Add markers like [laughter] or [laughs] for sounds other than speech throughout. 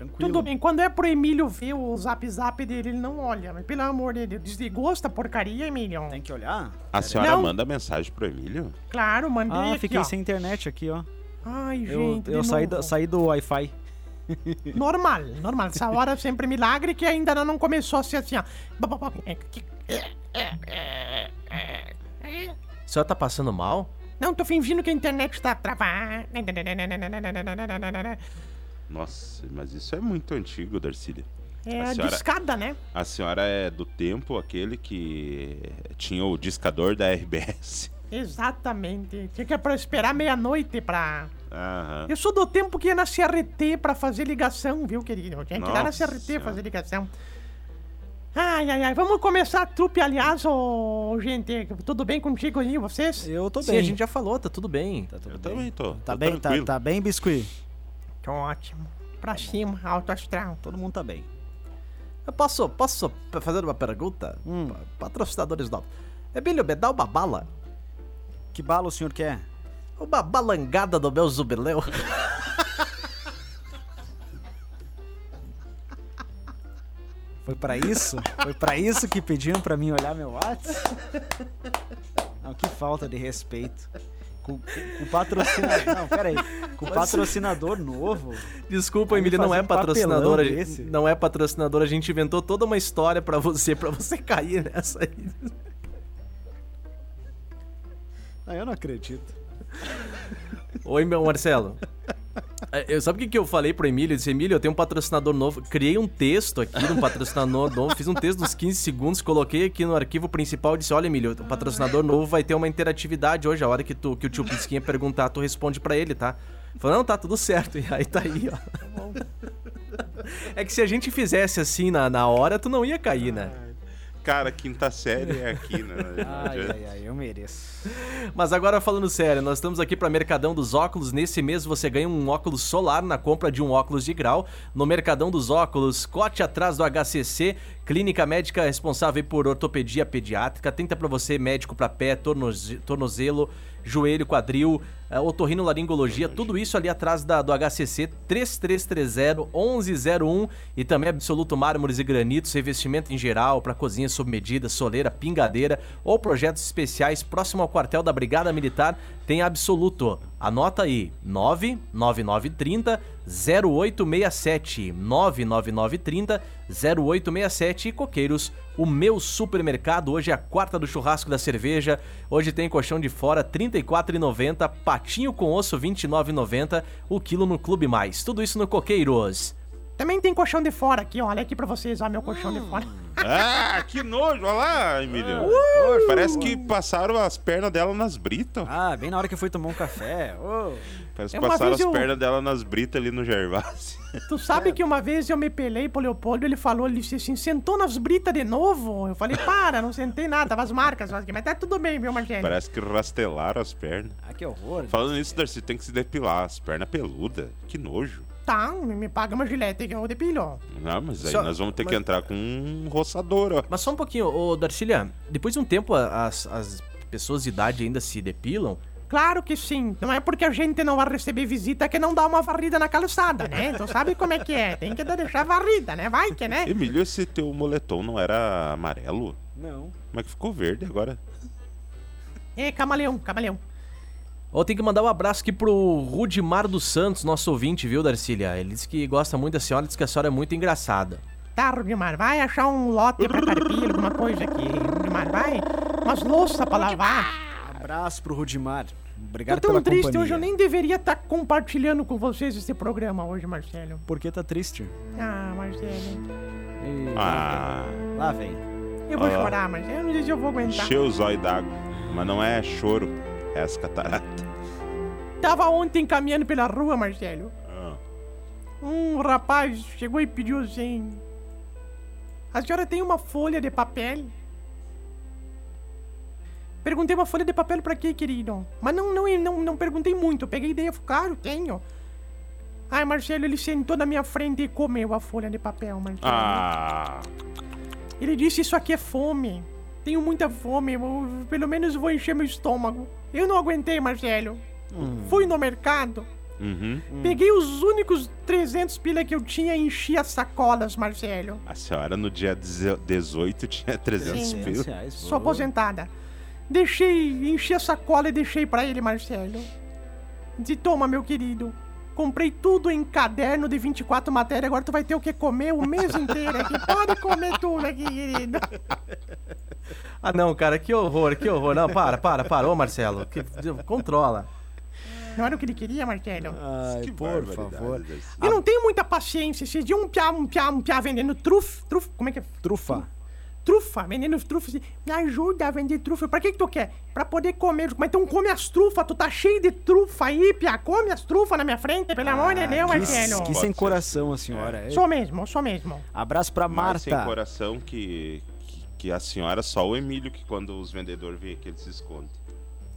Tranquilo. Tudo bem, quando é pro Emílio ver o zap zap dele, ele não olha. Mas pelo amor de Deus, desligou essa porcaria, Emílio? Tem que olhar? A senhora Não. manda mensagem pro Emílio? Claro, mandei Ah, aqui, fiquei ó. sem internet aqui, ó. Ai, Eu, gente, eu saí, do, saí do Wi-Fi. Normal, normal. Essa hora é sempre milagre que ainda não começou a ser assim, ó. O senhor tá passando mal? Não, tô fingindo que a internet tá travada. Nossa, mas isso é muito antigo, Darcília. É A a senhora- discada, né? A senhora é do tempo aquele que tinha o discador da RBS. Exatamente. Tinha que pra esperar meia-noite pra. Aham. Eu sou do tempo que ia na CRT pra fazer ligação, viu, querido? Eu tinha que ir lá na Nossa CRT Senhora. fazer ligação. Ai, ai, ai. Vamos começar a trupe, aliás, ô, gente. Tudo bem contigo aí, vocês? Eu tô Sim, bem. a gente já falou, tá tudo bem. Tá tudo Eu bem. também tô. Tá tô bem, tá, tranquilo. tá bem, Biscuit? Tô ótimo. Pra cima, alto astral. Todo mundo tá bem. Eu posso, posso fazer uma pergunta? Hum. Pa- Patrocinadores novos. Emílio, me dá uma bala? Que bala o senhor quer? Uma balangada do meu jubileu. [laughs] Foi pra isso? Foi pra isso que pediam pra mim olhar meu WhatsApp? Não, que falta de respeito. Com, com, patrocinador. Não, pera aí. Com patrocinador novo. Desculpa, me Emílio, não é um patrocinador. Gente, desse? não é patrocinador, a gente inventou toda uma história pra você, pra você cair nessa aí. Ah, eu não acredito. Oi, meu Marcelo. É, Eu, sabe o que, que eu falei pro Emílio? Eu disse, Emílio, eu tenho um patrocinador novo. Criei um texto aqui de um patrocinador [laughs] novo. Fiz um texto dos 15 segundos, coloquei aqui no arquivo principal e disse: Olha, Emílio, o patrocinador novo vai ter uma interatividade hoje. A hora que, tu, que o tio Pisquinha perguntar, tu responde pra ele, tá? Falou, não, tá tudo certo. [laughs] E aí tá aí, ó. [laughs] É que se a gente fizesse assim na, na hora, tu não ia cair, né? Cara, quinta série é aqui, né? [laughs] Ai, ai, ai, eu mereço. Mas agora falando sério, nós estamos aqui para Mercadão dos Óculos. Nesse mês você ganha um óculos solar na compra de um óculos de grau. No Mercadão dos Óculos, cote atrás do HCC, clínica médica responsável por ortopedia pediátrica. Tenta para você médico para pé, tornoze- tornozelo, joelho, quadril, eh, otorrinolaringologia, tudo isso ali atrás da, do HCC 3330-1101 e também absoluto mármores e granitos, revestimento em geral para cozinha sob medida, soleira, pingadeira ou projetos especiais próximo ao quartel da Brigada Militar tem absoluto. Anota aí, 99930 0867 99930 0867 e Coqueiros, o meu supermercado. Hoje é a quarta do churrasco da cerveja. Hoje tem colchão de fora R$ 34,90, patinho com osso R$ 29,90, o quilo no Clube Mais. Tudo isso no Coqueiros. Também tem colchão de fora aqui, ó. Olha aqui pra vocês, ó, meu colchão de fora. [laughs] Ah, que nojo, olha lá, Emílio. Parece que passaram as pernas dela nas britas. Ah, bem na hora que eu fui tomar um café. Ô, Parece que uma passaram vez as eu- pernas dela nas britas ali no Gervásio. [laughs] Tu sabe que uma vez eu me pelei pro Leopoldo, ele falou, ele disse assim, sentou nas britas de novo? Eu falei, para, não sentei nada, tava as marcas, mas mas tá tudo bem, viu, Marcelo? Parece que rastelaram as pernas. ah, que horror. Falando nisso, Darcy, tem que se depilar. As pernas peludas. Que nojo. Tá, me paga uma gilete que eu depilho. Não, mas aí Só- nós vamos ter que mas- entrar com um roçador, ó. Mas só um pouquinho, ô Darcília, depois de um tempo as, as pessoas de idade ainda se depilam? Claro que sim, não é porque a gente não vai receber visita que não dá uma varrida na calçada, né? Tu sabe como é que é, tem que deixar varrida, né? Vai que, né? Emílio, esse teu moletom não era amarelo? Não. Como é que ficou verde agora? É, camaleão, camaleão. Ó, tem que mandar um abraço aqui pro Rudimar dos Santos, nosso ouvinte, viu, Darcília? Ele disse que gosta muito da senhora, diz que a senhora é muito engraçada. Tá, Rudimar, vai achar um lote pra carpir, alguma coisa aqui. Rudimar, vai. Umas louças pra lavar. Abraço pro Rudimar. Tô Obrigado tão pela triste companhia. hoje, eu nem deveria estar compartilhando com vocês esse programa hoje, Marcelo. Por que tá triste? Ah, Marcelo. Ih, Ah, Lá vem. Eu vou Ah. chorar, Marcelo. Eu não sei se eu vou aguentar. encheu o zóio d'água. Mas não é choro, as cataratas. Tava ontem caminhando pela rua, Marcelo. Ah. Um rapaz chegou e pediu assim: A senhora tem uma folha de papel? Perguntei uma folha de papel pra quê, querido? Mas não, não, não, não perguntei muito. Peguei ideia claro, tenho. Ai, Marcelo, ele sentou na minha frente e comeu a folha de papel, Marcelo. Ah. Ele disse: Isso aqui é fome. Tenho muita fome. eu- pelo menos vou encher meu estômago. Eu não aguentei, Marcelo. Fui no mercado. Uhum. Peguei os únicos 300 pila que eu tinha e enchi as sacolas, Marcelo. A senhora no dia deze- 18 tinha 300 Sim. pila. reais, Sou aposentada. Deixei, enchi a sacola e deixei pra ele, Marcelo. Disse, toma, meu querido. Comprei tudo em caderno de 24 matérias, agora tu vai ter o que comer o mês [laughs] inteiro aqui. Pode comer tudo aqui, querido. [laughs] Ah, não, cara, que horror, que horror. Não, para, para, para. Ô, Marcelo, que- controla. Não era o que ele queria, Marcelo? Ai, Que por favor. Eu não tenho muita paciência. Esses dias um piá, um piá, um piá vendendo truf, truf, como é que é? Trufa. Trufa, vendendo trufa. assim, Me ajuda a vender trufa. Pra que que tu quer? Pra poder comer. Mas então come as trufas, tu tá cheio de trufa aí, piá. Come as trufas na minha frente, pelo amor de Deus, Que, Marcelo. que sem coração a senhora. é. Sou mesmo, sou mesmo. Abraço pra Mais sem Marta. coração que, que, a senhora, só o Emílio, que quando os vendedores veem aqui, ele se esconde.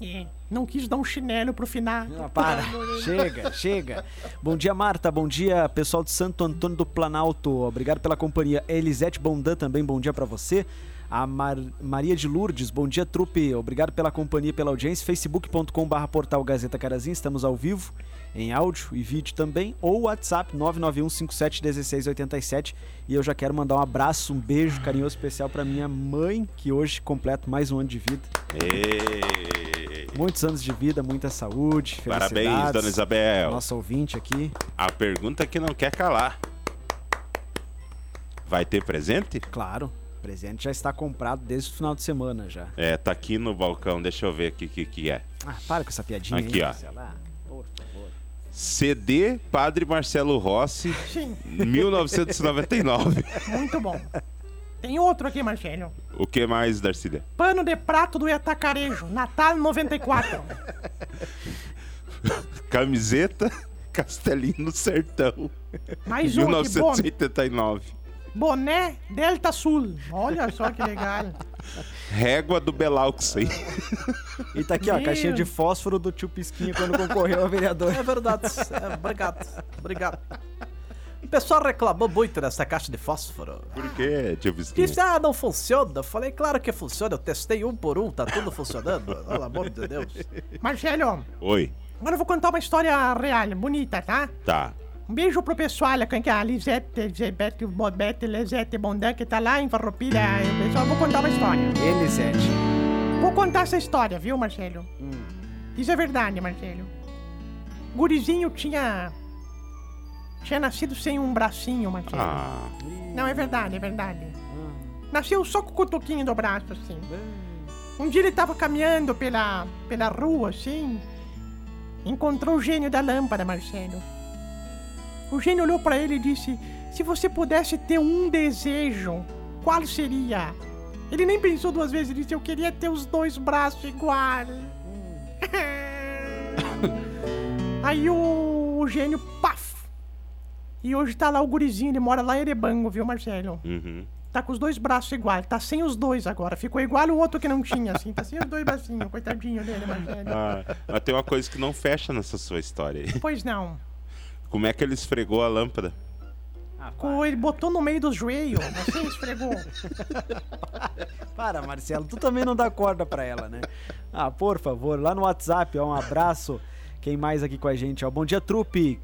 É, não quis dar um chinelo pro final. Ah, para, chega, chega. Bom dia, Marta. Bom dia, pessoal de Santo Antônio do Planalto. Obrigado pela companhia. Elisete Bondan também, bom dia pra você. A Mar- Maria de Lourdes, bom dia, trupe. Obrigado pela companhia e pela audiência. facebook.com.br portal Gazeta Carazinho. Estamos ao vivo, em áudio e vídeo também. Ou WhatsApp 991571687. E eu já quero mandar um abraço, um beijo carinhoso especial pra minha mãe, que hoje completa mais um ano de vida. Ê! Muitos anos de vida, muita saúde, Parabéns, dona Isabel. Nosso ouvinte aqui. A pergunta que não quer calar. Vai ter presente? Claro, o presente já está comprado desde o final de semana já. É, tá aqui no balcão, deixa eu ver aqui o que, que é. Ah, para com essa piadinha Aqui, aí, ó. CD Padre Marcelo Rossi, [laughs] Sim, 1999. muito bom. Tem outro aqui, Marcelo. o que mais, Darcília? Pano de prato do Etacarejo, Natal 94. [laughs] Camiseta Castelinho no Sertão, Mais um aqui, bom. 1989. Boné Delta Sul. Olha só que legal. [laughs] Régua do Belauxen. E tá aqui, ó, a Meu. caixinha de fósforo do tio Pisquinha quando concorreu a vereador. É verdade. É, obrigado. Obrigado. O pessoal reclamou muito dessa caixa de fósforo. Por quê, tio Bisquinho? Disse, ah, não funciona. Eu falei, claro que funciona. Eu testei um por um, tá tudo funcionando. Pelo amor de Deus. [laughs] Marcelo, Oi, agora eu vou contar uma história real, bonita, tá? tá. Um beijo pro pessoal, que é a Lisete, Lisete, Bobete, Lisete Bondan, que tá lá em Farroupilha. Eu, pessoal, vou contar uma história. Elisete. Vou contar essa história, viu, Marcelo? Isso é verdade, Marcelo. Gurizinho tinha... Tinha nascido sem um bracinho, Marcelo. Ah, Não, é verdade, é verdade. Nasceu só com o cotoquinho do braço, assim. Um dia ele tava caminhando pela, pela rua, assim. Encontrou o gênio da lâmpada, Marcelo. O gênio olhou pra ele e disse: Se você pudesse ter um desejo, qual seria? Ele nem pensou duas vezes e disse: Eu queria ter os dois braços iguais. [laughs] Aí o, o gênio, paf! E hoje tá lá o gurizinho, ele mora lá em Erebango, viu, Marcelo? uhum. Tá com os dois braços iguais, tá sem os dois agora. Ficou igual o outro que não tinha, assim. Tá sem os dois bracinhos, coitadinho dele, Marcelo. Ah, mas tem uma coisa que não fecha nessa sua história aí. Pois não. Como é que ele esfregou a lâmpada? Ele botou no meio do joelho, você esfregou. [laughs] Para, Marcelo, tu também não dá corda pra ela, né? Ah, por favor, lá no WhatsApp, ó, um abraço. Quem mais aqui com a gente, ó? Bom dia, trupe.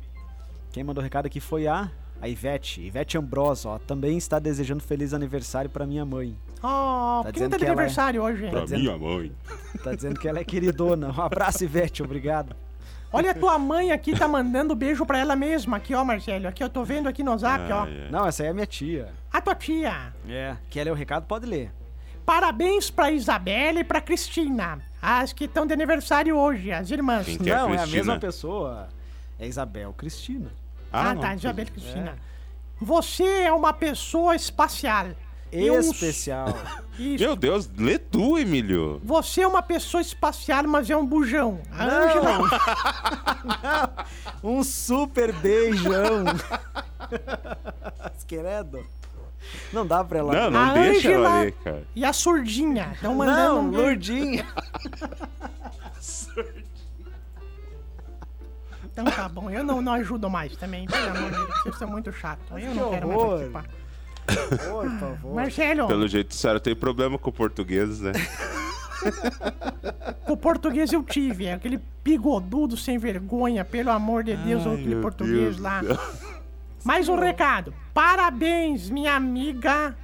Quem mandou recado aqui foi a, a Ivete, Ivete Ambrosa, ó. Também está desejando feliz aniversário pra minha mãe. Oh, Tá tá de é- aniversário hoje? Pra dizendo- minha mãe. Tá dizendo que ela é queridona. Um abraço, Ivete, obrigado. Olha, a tua mãe aqui tá mandando beijo pra ela mesma. Aqui, ó, Marcelo. Aqui, eu tô vendo aqui no zap, ó. Ah, é. Não, essa aí é minha tia. A tua tia. É. Quer ler o recado? Pode ler. Parabéns pra Isabela e pra Cristina. As que estão de aniversário hoje, as irmãs. Quem que é a não, é a Cristina? mesma pessoa. É Isabel Cristina. Ah, não. tá, Isabela e Cristina. Você é uma pessoa espacial. Eu- especial. [laughs] Isso. Meu Deus, lê tu, Emílio. Você é uma pessoa espacial, mas é um bujão. A Ângela. [laughs] Um super beijão. Queredo. Não dá pra ela. Não, não A deixa ela Ângela ler, cara. e a surdinha. Estão mandando. Não, um- Lourdinha. Então tá bom, eu não, não ajudo mais também, pelo amor de Deus, vocês são muito chatos. Eu não Que quero mais horror. Participar. Oi, por favor. Marcelo, Pelo jeito, a senhora tem problema com o português, né? o português eu tive, é aquele bigodudo sem vergonha, pelo amor de Deus, Ai, aquele português Deus lá. Mais um recado. Parabéns, minha amiga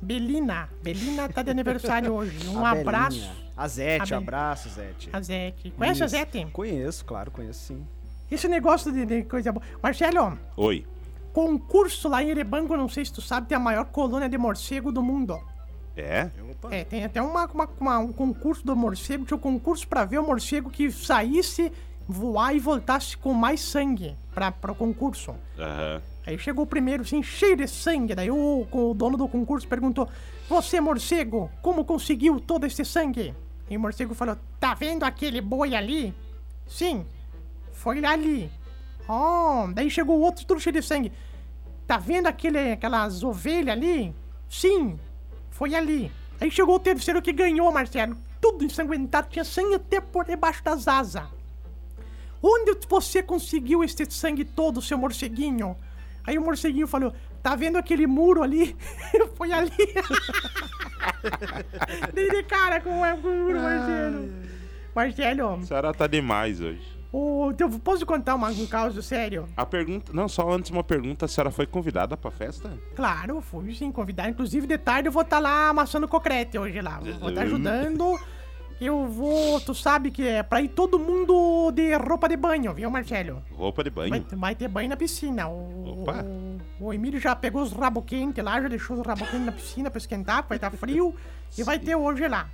Belina. Belina tá de aniversário [laughs] hoje. Um A abraço. Belinha. A Zete, A Bel- abraço, Zete. A Zete. Conhece a Isso. Zete? Conheço, claro, conheço sim. Esse negócio de, de coisa boa. Marcelo, Oi. Concurso lá em Erebango, não sei se tu sabe, tem a maior colônia de morcego do mundo. É? É, tem até uma, uma- uma- um concurso do morcego, tinha um concurso pra ver o morcego que saísse, voar e voltasse com mais sangue pra, pro concurso. Aham. Aí chegou o primeiro, assim, cheio de sangue. Daí o, o dono do concurso perguntou: Você, morcego, como conseguiu todo esse sangue? E o morcego falou: Tá vendo aquele boi ali? Sim, foi ali. Oh, daí chegou o outro, tudo cheio de sangue. Tá vendo aquele, aquelas ovelhas ali? Sim, foi ali. Aí chegou o terceiro que ganhou, Marcelo. Tudo ensanguentado, tinha sangue até por debaixo das asas. Onde você conseguiu esse sangue todo, seu morceguinho? Aí o morceguinho falou: Tá vendo aquele muro ali? [laughs] Foi ali. [laughs] Dei de cara com o com o muro, Marcelo. Marcelo, A senhora tá demais hoje. Ô, eu posso contar uma, um caso sério? A pergunta. Não, só antes uma pergunta: a senhora foi convidada pra festa? Claro, fui sim convidar. Inclusive, de tarde eu vou estar lá amassando concrete hoje lá. Vou estar ajudando. Eu vou, tu sabe que é pra ir todo mundo de roupa de banho, viu, Marcelo? Roupa de Vai, banho? vai ter banho na piscina. O, Opa. o, o Emílio já pegou os rabo quentes lá, já deixou os rabo quentes na piscina pra esquentar, vai estar frio. e vai ter hoje lá.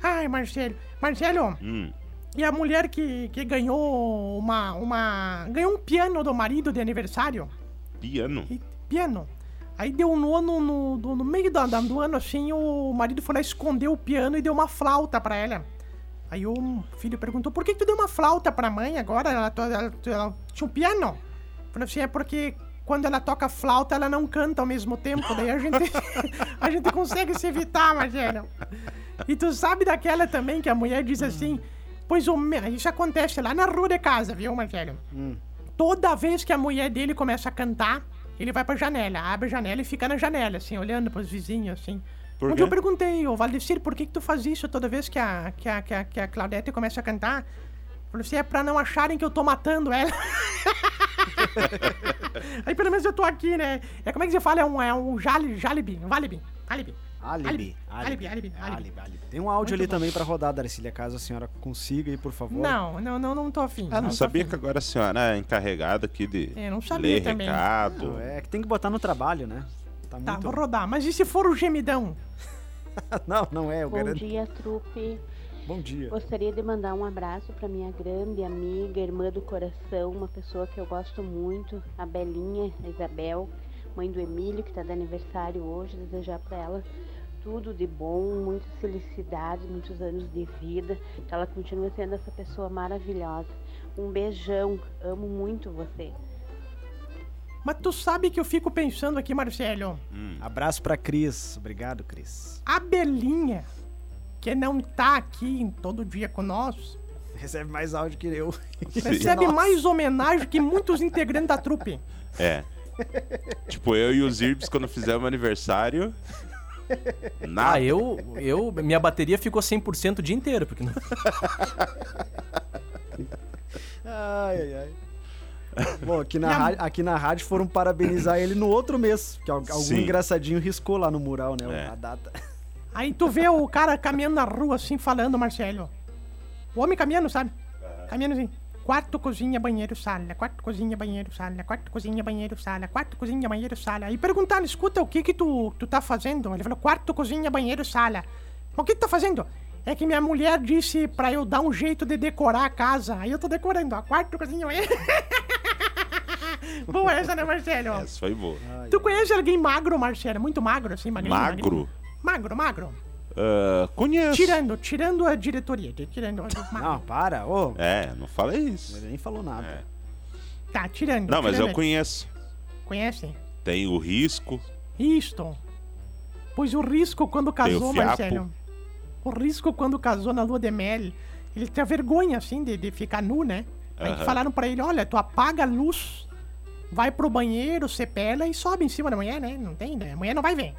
Ai, Marcelo. Marcelo, Hum. E a mulher que, que ganhou uma, uma. ganhou um piano do marido de aniversário? Piano. E- piano. Aí deu no ano, no, do- no meio da- do ano, assim, o marido foi lá esconder o piano e deu uma flauta pra ela. Aí o filho perguntou, por que tu deu uma flauta pra mãe agora? Ela, ela- ela tinha um piano? Falou assim, é porque quando ela toca flauta, ela não canta ao mesmo tempo. Daí a gente, [laughs] a gente consegue se evitar, Marcelo. E tu sabe daquela também que a mulher diz assim, pois o isso acontece lá na rua de casa, viu, Marcelo? Toda vez que a mulher dele começa a cantar, ele vai pra janela, abre a janela e fica na janela, assim, olhando pros vizinhos, assim. Por Onde eu perguntei, ô Valdecir, por que, que tu faz isso toda vez que a, que a, que a, que a Claudete começa a cantar? Falou assim, é pra não acharem que eu tô matando ela. [laughs] Aí pelo menos eu tô aqui, né? É como é que você fala? É um, é um jali, jalibi, um valibi, alibi. Alibi. Alibi, alibi, alibi. Alibi, alibi. Tem um áudio ali também pra rodar, Darcília, caso a senhora consiga aí, por favor. Não, não, não, não tô afim. Ah, não tô sabia afim. que agora a senhora é encarregada aqui de É, não sabia ler também. recado. É que tem que botar no trabalho, né? Tá Tá, muito... vou rodar. Mas e se for o gemidão? [laughs] Não, não é, eu Bom garanto. dia, trupe. Bom dia. Gostaria de mandar um abraço para minha grande amiga, irmã do coração, uma pessoa que eu gosto muito, a Belinha, a Isabel, mãe do Emílio, que está de aniversário hoje. Desejar para ela tudo de bom, muita felicidade, muitos anos de vida, que ela continue sendo essa pessoa maravilhosa. Um beijão, amo muito você. Mas tu sabe que eu fico pensando aqui, Marcelo. Abraço pra Cris. Obrigado, Cris. A Belinha, que não tá aqui em todo dia com nós, Recebe mais áudio que eu. recebe Nossa. [laughs] mais homenagem que muitos integrantes da trupe. É. [laughs] tipo, eu e os Irbs, quando fizemos aniversário. [laughs] Nada. Ah, eu, eu. Minha bateria ficou 100% o dia inteiro, porque não. [laughs] Ai, ai, ai. Bom, aqui na, rádio, aqui na rádio foram parabenizar ele no outro mês. Que al- algum Sim. engraçadinho riscou lá no mural, né? É. A data. Aí tu vê o cara caminhando na rua assim, falando, Marcelo. O homem caminhando, sabe? Caminhando assim. Quarto, cozinha, banheiro, sala. Quarto, cozinha, banheiro, sala. Quarto, cozinha, banheiro, sala. Quarto, cozinha, banheiro, sala. Aí perguntaram, escuta, o que que tu, tu tá fazendo? Ele falou, quarto, cozinha, banheiro, sala. O que tu tá fazendo? É que minha mulher disse pra eu dar um jeito de decorar a casa. Aí eu tô decorando, ó. Quarto, cozinha, banheiro. [laughs] Boa essa, né, Marcelo? Essa foi boa. Tu conhece alguém magro, Marcelo? Muito magro, assim, magrinho? Magro? magrinho? Magro, magro. Ah, conheço. Tirando, tirando a diretoria. Tirando. Não, para. Ô, É, não falei isso. ele nem falou nada. É. Tá, tirando. Não, mas tirando. eu conheço. Conhece? Tem o risco. Isto. Pois o Risco, quando casou. Marcelo. O Risco, quando casou na lua de mel, ele tinha vergonha, assim, de, de ficar nu, né? Aí Aham. falaram pra ele: olha, tu apaga a luz, vai pro banheiro, sepela e sobe em cima da mulher, né? Não tem, né? A mulher não vai ver.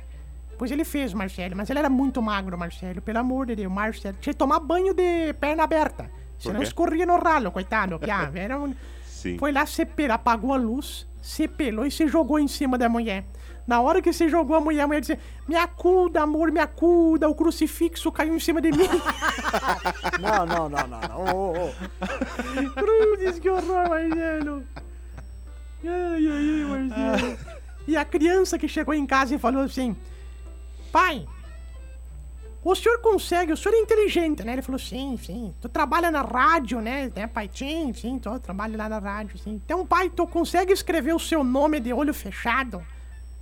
Pois ele fez, Marcelo, mas ele era muito magro, Marcelo, pelo amor de Deus, Marcelo. Tinha que tomar banho de perna aberta. Senão escorria no ralo, coitado. piá. Era um... Sim. Foi lá, sepelou, apagou a luz, sepelou e se jogou em cima da mulher. Na hora que se jogou a mulher, a mulher disse: Me acuda, amor, me acuda. O crucifixo caiu em cima de mim. [laughs] Não, não, não, não. não. Ô. Cruzes, que horror, Marcelo. Ai, ai, ai, Marcelo. E a criança que chegou em casa e falou assim: Pai, o senhor consegue, o senhor é inteligente, né? Ele falou: Sim, sim. Tu trabalha na rádio, né, né pai? Sim, sim, tu trabalho lá na rádio, sim. Então, pai, tu consegue escrever o seu nome de olho fechado?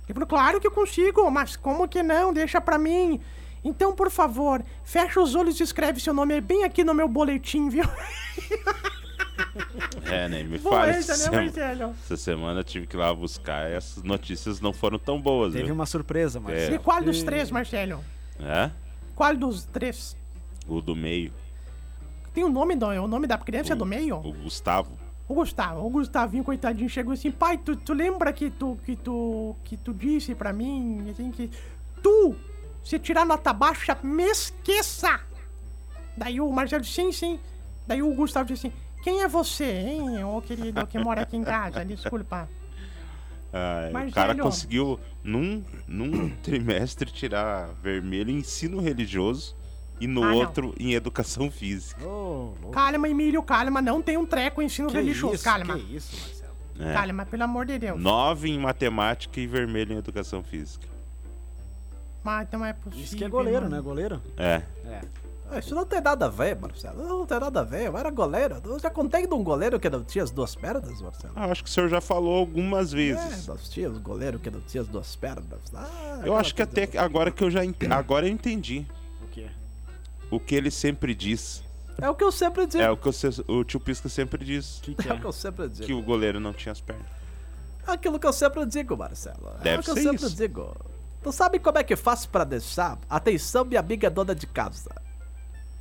Ele falou: Claro que eu consigo, mas como que não? Deixa pra mim. Então, por favor, fecha os olhos e escreve seu nome bem aqui no meu boletim, viu? [laughs] [laughs] É, nem me fale. essa, Essa, né, sema- Marcelo? essa semana eu tive que ir lá buscar. Essas notícias não foram tão boas, Teve viu? uma surpresa, Marcelo. E qual dos três, Marcelo? É? Qual dos três? O do meio. Tem o nome do, o nome da criança é do meio? O Gustavo. O Gustavo. O Gustavinho, coitadinho, chegou assim, pai, tu, tu lembra que tu, que tu, que tu disse pra mim, assim, que tu, se tirar nota baixa, me esqueça. Daí o Marcelo disse, sim, sim. Daí o Gustavo disse assim, quem é você, hein, ô querido, que mora aqui em casa? Desculpa. Ah, o cara conseguiu, num, num [coughs] trimestre, tirar vermelho em ensino religioso e no Ah, não. outro em educação física. Louco. Calma, Emílio, calma, não tem um treco em ensino Que religioso, isso, calma. Que isso, Marcelo. É. Calma, pelo amor de Deus. Nove em matemática e vermelho em educação física. Mas não é possível. Isso que é goleiro, mano. né? Goleiro? É. É. Isso não tem nada a ver, Marcelo. Não tem nada a ver. Eu era goleiro. Eu já contei de um goleiro que não tinha as duas pernas, Marcelo. Ah, acho que o senhor já falou algumas É, vezes. nós tínhamos goleiro que não tinha as duas pernas. Ah, eu acho que até que agora que eu já ent... agora eu entendi O quê? o que ele sempre diz. É o que eu sempre digo. É o que o, o tio Pisca sempre diz. Que, que É é? o que eu sempre digo. Que o goleiro não tinha as pernas. Aquilo que eu sempre digo, Marcelo. é Deve o que eu sempre isso. digo. Tu sabe como é que faço pra deixar? Atenção, minha amiga dona de casa.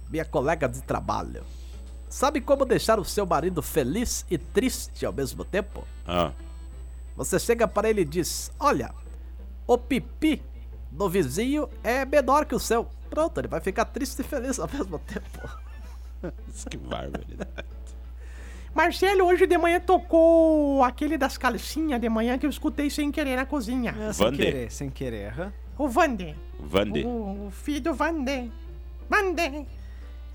Minha colega de trabalho. Sabe como deixar o seu marido feliz e triste ao mesmo tempo? Ah, Você chega para ele e diz: Olha, o pipi do vizinho é menor que o seu. Pronto, ele vai ficar triste e feliz ao mesmo tempo. [laughs] que bárbaro. Marcelo, hoje de manhã tocou aquele das calcinhas de manhã que eu escutei sem querer na cozinha. É, sem Vander. querer, sem querer. aham. O Vander. Vande. O, o filho do Vander. Vander.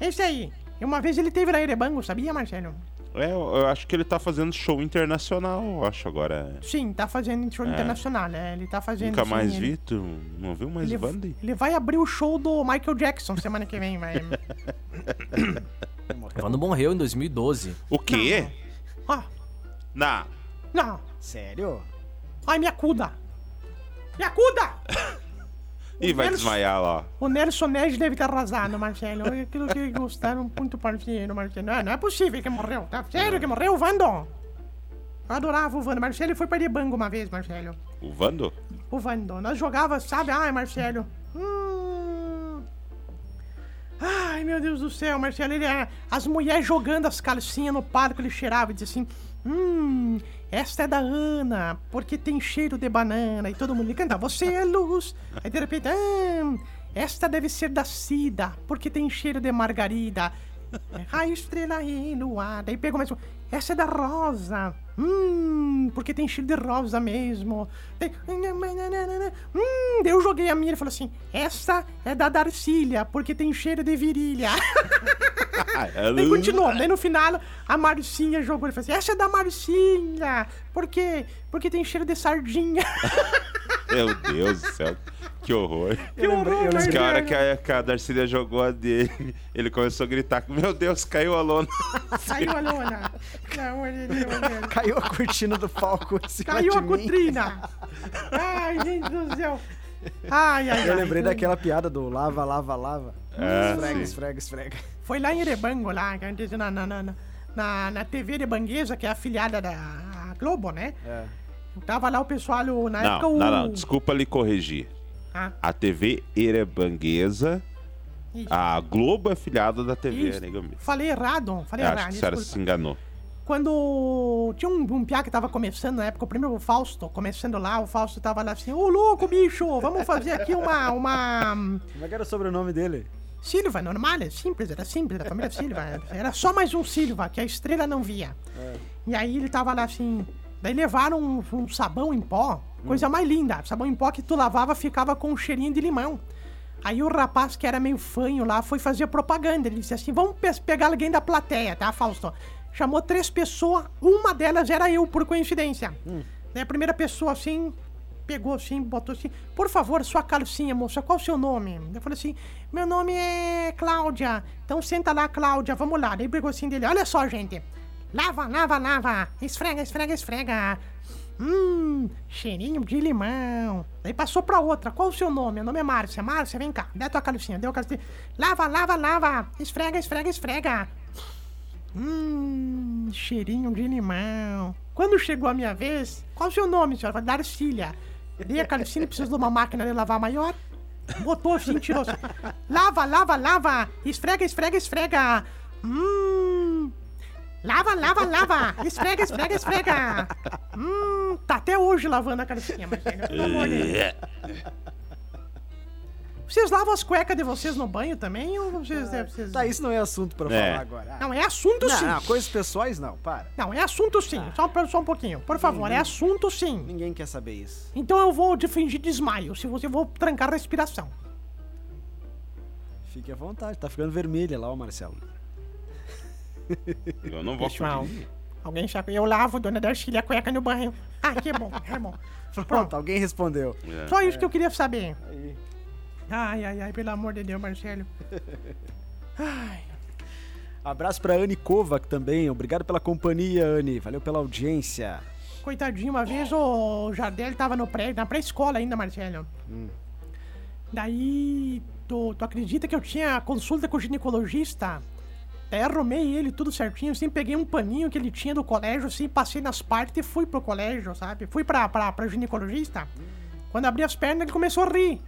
Esse aí. E uma vez ele teve na Erebango, sabia, Marcelo? É, eu acho que ele tá fazendo show internacional, eu acho agora. Sim, tá fazendo show internacional, né? Ele tá fazendo. Nunca sim, mais ele- vi, tu não viu mais Ele, Vande? ele vai abrir o show do Michael Jackson semana que vem, vai. [coughs] Quando morreu em 2012. O quê? Ah, Na. não. Sério? Ai, me acuda. Me acuda! [laughs] Ih, vai Nelson- desmaiar lá. O Nelson Ned deve ter arrasado, Marcelo. Aquilo que gostaram muito parceiro, Marcelo. Não, não é possível que morreu. Tá sério que morreu o Vando? Eu adorava o Vando. Marcelo foi pra Erebango uma vez, Marcelo. O Vando? O Vando. Nós jogava, sabe? Ai, Marcelo. Hum... Ai, meu Deus do céu, Marcelo. Ele, as mulheres jogando as calcinhas no parque, ele cheirava e dizia assim: Hum, esta é da Ana, porque tem cheiro de banana. E todo mundo canta, você é luz. Aí de repente, ah, esta deve ser da Cida, porque tem cheiro de margarida. Raio, [laughs] estrela e luar. Daí pegou mais um. Essa é da rosa. Hum, porque tem cheiro de rosa mesmo. Hum, eu joguei a minha e falou assim: Essa é da Darcília, porque tem cheiro de virilha. [laughs] Daí continuou. Daí no final, a Marcinha jogou e falou assim: Essa é da Marcinha, por quê? Porque tem cheiro de sardinha. [laughs] Meu Deus do céu. Que horror. Eu lembrei, eu Diz que lembrei, a hora que a, que a Darcília jogou a dele, ele começou a gritar: Meu Deus, caiu a lona. [laughs] Caiu a lona. Deus, velho. [laughs] caiu a cortina do palco cima Caiu a cutrina. Ai, gente do céu. Ai, ai, Eu ai. lembrei daquela piada do lava, lava, lava. É, esfrega, esfrega, esfrega. Foi lá em Erebango, lá, na, na, na, na, na TV de Banguesa, que é afiliada da Globo, né? É. Tava lá o pessoal, na época Não, o... não, não, desculpa lhe corrigir. Ah, A TV Erebanguesa, isso. a Globo é filiada da TV Isso. Erebanguesa. Falei errado, falei Eu acho errado. que a senhora se enganou. Quando tinha um, um piá que tava começando na época, o primeiro o Fausto, começando lá, o Fausto tava lá assim, ô louco, bicho, vamos fazer aqui uma, uma... Como é que era o sobrenome dele? Silva, normal, é simples, era simples, da família Silva. [laughs] Era só mais um Silva, que a estrela não via. E aí ele tava lá assim. Daí levaram um, um sabão em pó, coisa mais linda. Sabão em pó que tu lavava ficava com um cheirinho de limão. Aí o rapaz que era meio fanho lá foi fazer propaganda. Ele disse assim: vamos pe- pegar alguém da plateia, tá, Fausto? Chamou três pessoas, uma delas era eu, por coincidência. Daí a primeira pessoa assim, pegou assim, botou assim, por favor, sua calcinha, moça, qual o seu nome? Eu falei assim, meu nome é Cláudia. Então senta lá, Cláudia, vamos lá. Daí pegou assim dele, olha só, gente. Lava, lava, lava. Esfrega, esfrega, esfrega. Hum, cheirinho de limão. Daí passou pra outra. Qual o seu nome? Meu nome é Márcia. Márcia, vem cá. Dá tua calcinha. Deu a calcinha. Lava, lava, lava. Esfrega, esfrega, esfrega. Hum, cheirinho de limão. Quando chegou a minha vez, qual o seu nome, senhora? Darcília. Dei a calcinha, precisa de uma máquina de lavar maior. Botou assim, tirou assim. Lava, lava, lava. Esfrega, esfrega, esfrega. Hum. Lava, lava, lava. Esfrega, esfrega, esfrega. Hum, tá até hoje lavando a calcinha, mas pelo amor de Deus. Vocês lavam as cuecas de vocês no banho também? Ou vocês. vocês... Tá, isso não é assunto pra É. falar agora. Ah, Não, é assunto sim. não, não, coisas pessoais não, para. Não, é assunto sim. Só, um- só um pouquinho. Por favor, é assunto sim. Ninguém quer saber isso. Então eu vou de fingir desmaio. Se você vou trancar a respiração. Fique à vontade, tá ficando vermelha lá, o Marcelo. [laughs] Eu não vou Pessoal, alguém? Eu lavo, dona Darcília, a cueca no banho. Ah, que bom, é bom. [laughs] Pronto, alguém respondeu. É. Só isso que eu queria saber. Aí. Ai, ai, ai, pelo amor de Deus, Marcelo. [laughs] Ai, Abraço pra Anne Kovac também. Obrigado pela companhia, Anne. Valeu pela audiência. coitadinho, uma vez o Jardel tava no pré, na pré-escola ainda, Marcelo. Daí, tu, tu acredita que eu tinha consulta com o ginecologista? Daí arrumei ele tudo certinho, assim, peguei um paninho que ele tinha do colégio, assim, passei nas partes e fui pro colégio, sabe? Fui pra, pra, pra ginecologista. Quando abri as pernas, ele começou a rir.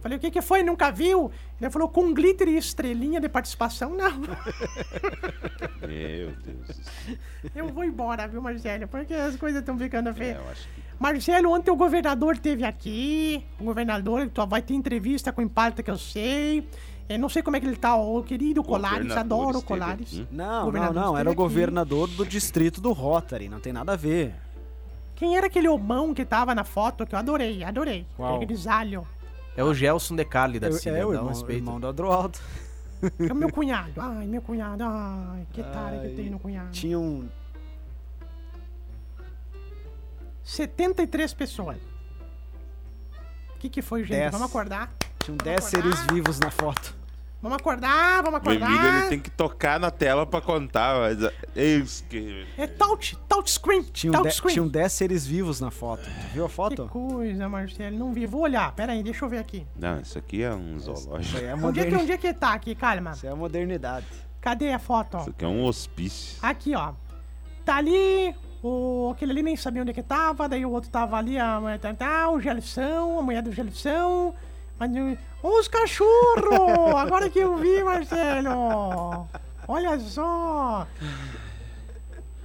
Falei, o que que foi? Nunca viu? Ele falou, com glitter e estrelinha de participação? Não. [laughs] Meu Deus. do céu. Eu vou embora, viu, Marcelo? Porque as coisas estão ficando É, feias. acho que. Marcelo, ontem o governador teve aqui. O governador vai ter entrevista com o Impacto que eu sei. Eu não sei como é que ele tá, o querido Colares, adoro o Colares. aqui? Não, não, não. Era o aqui. governador do distrito do Rotary. Não tem nada a ver. Quem era aquele homão que tava na foto que eu adorei, adorei? Qual? Aquele grisalho. É o Gelson De Carli da É, Cília, é o um irmão, respeito. irmão do Adroaldo. É o meu cunhado. Ai, meu cunhado. Ai, que tara que tem no cunhado. Tinha um. 73 pessoas. O que que foi, gente? Dez. Vamos acordar? Tinham 10 seres vivos na foto. Vamos acordar, vamos O Emílio acordar. ele tem que tocar na tela pra contar, mas. É isso que. É touch, touch screen, Tinham, touch de- screen. tinham 10 seres vivos na foto. Tu viu a Que foto? coisa, Marcelo. Não vi. Vou olhar. Pera aí, deixa eu ver aqui. Não, isso aqui é um Isso zoológico. aí é, Onde é, que, moderni... onde é que tá aqui, calma? Isso é a modernidade. Cadê a foto? Isso aqui é um hospício. Aqui, ó. Tá ali, o, aquele ali nem sabia onde é que tava, daí o outro tava ali, a mulher tá, tá, o a mulher do Gelson. Os cachorros! Agora que eu vi, Marcelo! Olha só!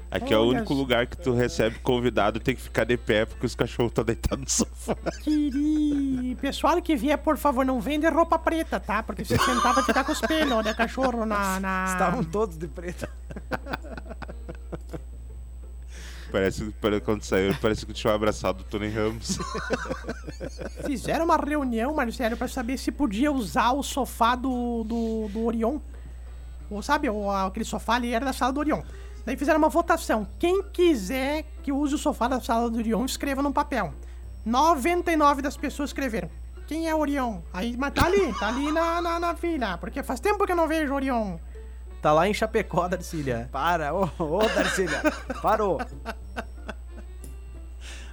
Aqui é o Olha único só. lugar que tu recebe convidado tem que ficar de pé porque os cachorros estão deitados no sofá. Queri... Pessoal que vier, por favor, não vende roupa preta, tá? Porque se sentar vai ficar com os pelos de cachorro na... na... Estavam todos de preto. Parece, parece quando saiu, parece que tinha abraçado o Tony Ramos. [laughs] Fizeram uma reunião, Marcelo, pra saber se podia usar o sofá do, do, do Orion. Ou sabe, o, aquele sofá ali era da sala do Orion. Daí fizeram uma votação. Quem quiser que use o sofá da sala do Orion, escreva num papel. 99 das pessoas escreveram. Quem é Orion? Aí, mas tá ali, tá ali na, na, na fila. Porque faz tempo que eu não vejo Orion. Tá lá em Chapecó, Darcília. Para, ô, ô Darcília. Parou.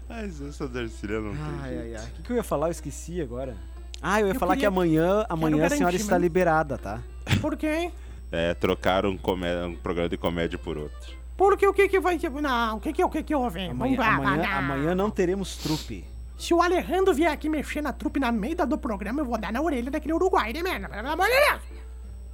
Mas essa Darcília não tem Ai, jeito. ai, ai. O que, que eu ia falar? Eu esqueci agora. Ah, eu ia Eu falar que queria- amanhã, amanhã a senhora está liberada, tá? Por quê? É, trocaram um, comé- um programa de comédia por outro. Porque o que que vai... Não, o que que, o que, que houve? Amanhã, Vamos amanhã, lá. amanhã não teremos trupe. Se o Alejandro vier aqui mexer na trupe na meio do programa, eu vou dar na orelha daquele Uruguai, né, mano? Pelo amor de Deus.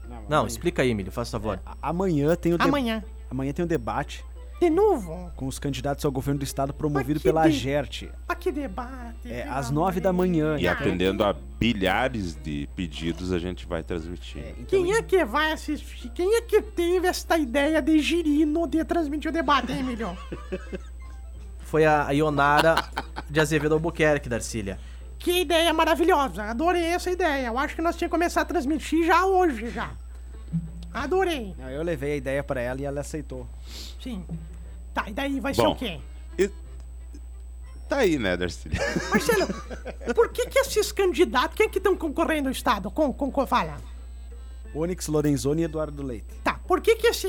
Não, amanhã- explica aí, Emílio, faz favor. a- Amanhã tem o de- Amanhã. amanhã tem o debate De novo? com os candidatos ao governo do estado promovido pela de- AGERT. Ah, que debate. É, às nove da manhã. E Ah, atendendo a bilhares de pedidos, a gente vai transmitir. É, então, Quem é que vai assistir? Quem é que teve esta ideia de girino de transmitir o debate, hein, Emílio? Foi a Ionara de Azevedo Albuquerque, Darcília. Que ideia maravilhosa. Adorei essa ideia. Eu acho que nós tínhamos que começar a transmitir já hoje, já. Adorei. Não, eu levei a ideia pra ela e ela aceitou. Sim. Tá, e daí vai ser Bom. o quê? E- Tá aí, né, Darcília? Marcelo, por que que esses candidatos, quem que estão concorrendo no estado? Com, com, com, fala. Onyx Lorenzoni e Eduardo Leite. Tá, por que que esse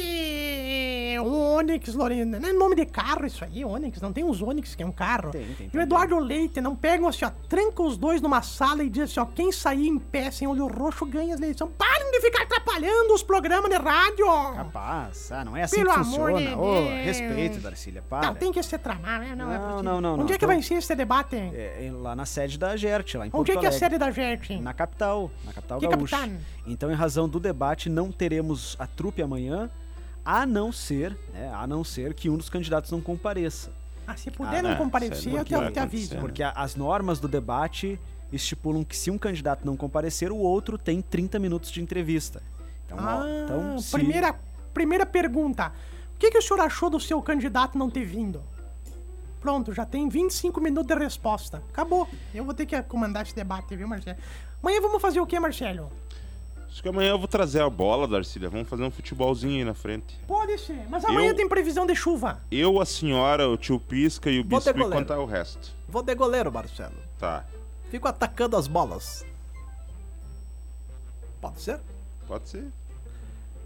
Onix, Lorena, não é nome de carro isso aí, Onix, não tem uns Onix que é um carro? Tem, tem, E o. Eduardo Leite não pegam assim, ó, tranca os dois numa sala e diz assim, ó, quem sair em pé sem olho roxo ganha as eleições. Parem de ficar atrapalhando os programas de rádio! Capaz, ah, não é assim Pelo que amor funciona. de Deus. respeito, Darcília, para. Não, tem que ser tramado, né? Não, é Não, possível. não, não, Onde não, é que então- vai ser esse debate? É, é lá na sede da AGERT, lá em Porto Onde é que é a Alegre. sede da gente? Na capital, na capital Que gaúcha. capital? Então, em razão do debate, não teremos a trupe amanhã, a não ser, né, a não ser que um dos candidatos não compareça. Ah, se puder Ah, não não, comparecer, isso aí eu te, aviso. acontecer. Porque a- as normas do debate estipulam que se um candidato não comparecer, o outro tem 30 minutos de entrevista. Então, ó, Ah, então se... primeira, primeira pergunta. O que, que o senhor achou do seu candidato não ter vindo? Pronto, já tem 25 minutos de resposta. Acabou. Eu vou ter que comandar esse debate, viu, Marcelo? Amanhã vamos fazer o quê, Marcelo? Acho que amanhã eu vou trazer a bola, Darcília. Vamos fazer um futebolzinho aí na frente. Pode ser, mas amanhã Eu- tem previsão de chuva. Eu, a senhora, o tio Pisca e o Vou ter Bispo e contar o resto. Vou de goleiro, Marcelo. Tá, Fico atacando as bolas. Pode ser? pode ser.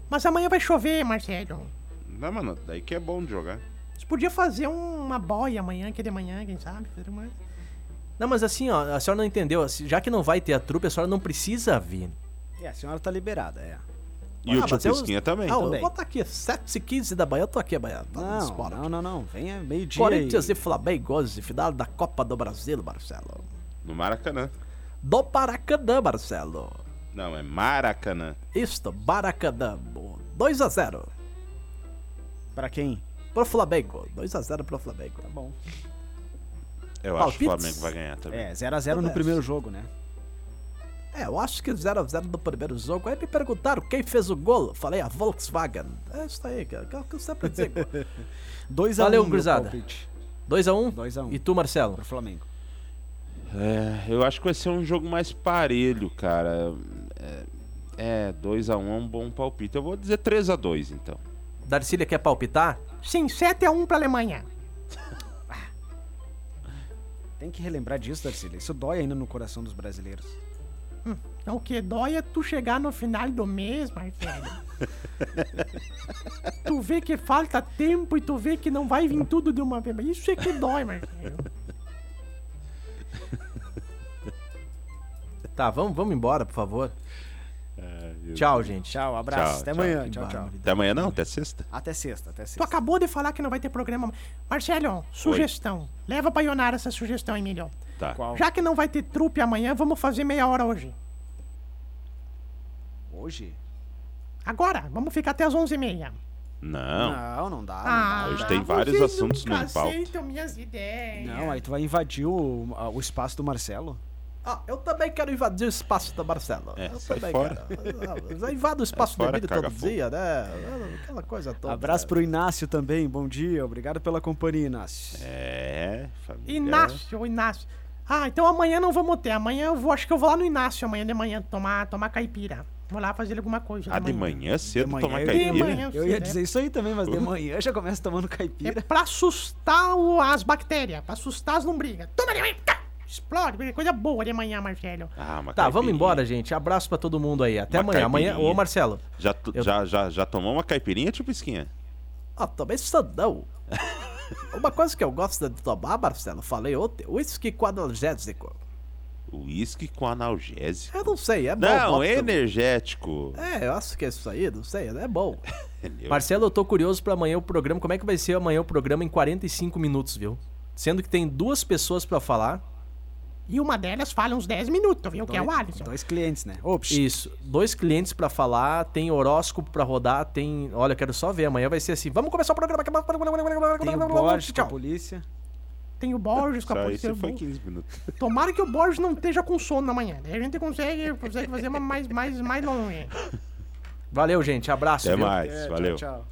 Mas amanhã vai chover, Marcelo. Não, mano, daí que é bom de jogar. Você podia fazer um- uma boia amanhã, que é de manhã, quem sabe? Fazer uma... Não, mas assim, ó, a senhora não entendeu. Já que não vai ter a trupe, a senhora não precisa vir. É, a senhora tá liberada, é. E o tio eu- Pisquinha também. Ah, eu também. vou estar aqui, 7h15 da manhã, eu tô aqui amanhã. tá Não, esporte. não, não, não. Venha meio-dia Corinthians e... e Flamengo, final da Copa do Brasil, Marcelo. No Maracanã. Do Maracanã, Marcelo. Não, é Maracanã. Isto, Maracanã. 2x0 Pra quem? pro Flamengo. 2x0 pro Flamengo. Tá bom. Eu acho que o Palpites? Flamengo vai ganhar também. É, 0x0 no Acontece. primeiro jogo, né? É, eu acho que 0x0 no primeiro jogo. Aí me perguntaram quem fez o gol. Falei a Volkswagen. É isso aí, que, que, que eu sempre digo. [laughs] 2x1 Valeu, meu gurizada. palpite 2x1? 2 a 1. E tu, Marcelo? pro Flamengo. É, eu acho que vai ser um jogo mais parelho, cara. É, 2x1 é um bom palpite. Eu vou dizer 3x2, então. Darcília quer palpitar? Sim, 7x1 pra Alemanha. [laughs] Tem que relembrar disso, Darcília. Isso dói ainda no coração dos brasileiros. Então, o que dói é tu chegar no final do mês, Marcelo. [laughs] tu vê que falta tempo e tu vê que não vai vir tudo de uma vez. Isso é que dói, Marcelo. [laughs] Tá, vamos, vamos embora, por favor. Tchau, gente. Tchau, abraço. Tchau, até tchau. amanhã. Tchau, tchau. Até amanhã não, até sexta. Até sexta, até Tu sexta. acabou de falar que não vai ter programa. Marcelo, sugestão. Leva pra Ionara essa sugestão, Emílio. Tá. Qual? Já que não vai ter trupe amanhã, vamos fazer meia hora hoje. Hoje? Agora, vamos ficar até as 11h30. Não. Não, não dá. Ah, não hoje dá. tem vários vocês assuntos nunca no pauta. aceitam minhas ideias. Não, aí tu vai invadir o, o espaço do Marcelo. Ah, eu também quero invadir o espaço do Marcelo. É, eu sai também fora. quero. Eu invado o [laughs] espaço fora, do todo fogo. dia, né? Aquela coisa toda. Abraço pro Inácio também, bom dia. Obrigado pela companhia, Inácio. É, família. Inácio, Inácio. Ah, então amanhã não vamos ter. Amanhã eu vou, acho que eu vou lá no Inácio amanhã de manhã tomar, tomar caipira. Vou lá fazer alguma coisa. Ah, de manhã cedo De manhã tomar eu- caipira? De manhã. Eu ia dizer isso aí também, mas de manhã já começa tomando É caipira. pra assustar o- as bactérias, pra assustar as lombrigas. Toma ali, tá. explode, coisa boa de manhã, Marcelo. Ah, uma Tá, vamos embora, gente. Abraço pra todo mundo aí. Até Uma amanhã. Amanhã, ô Marcelo. Já, tu- Eu- já, já, já tomou uma caipirinha, tipo esquinha? Ah, também isso não. Uma coisa que eu gosto de tomar, Marcelo, falei ontem, whisky com analgésico. Uísque com analgésico. Eu não sei, é bom. Não, energético. É, eu acho que é isso aí, não sei, é bom. [laughs] Marcelo, eu tô curioso pra amanhã o programa. Como é que vai ser amanhã o programa em 45 minutos, viu? Sendo que tem duas pessoas pra falar. E uma delas fala uns 10 minutos, viu? Que é o Alisson. Dois clientes, né? Ops. Isso, dois clientes pra falar, tem horóscopo pra rodar, tem. Olha, eu quero só ver. Amanhã vai ser assim. Vamos começar o programa. Tem o Borges com a Tchau. polícia. Tem o Borges com a isso foi 15 minutos. [laughs] Tomara que o Borges não esteja com sono amanhã. Daí a gente consegue, consegue fazer uma mais, mais, mais longe. Valeu, gente. Abraço. Até viu? mais, É, valeu. Tchau, tchau.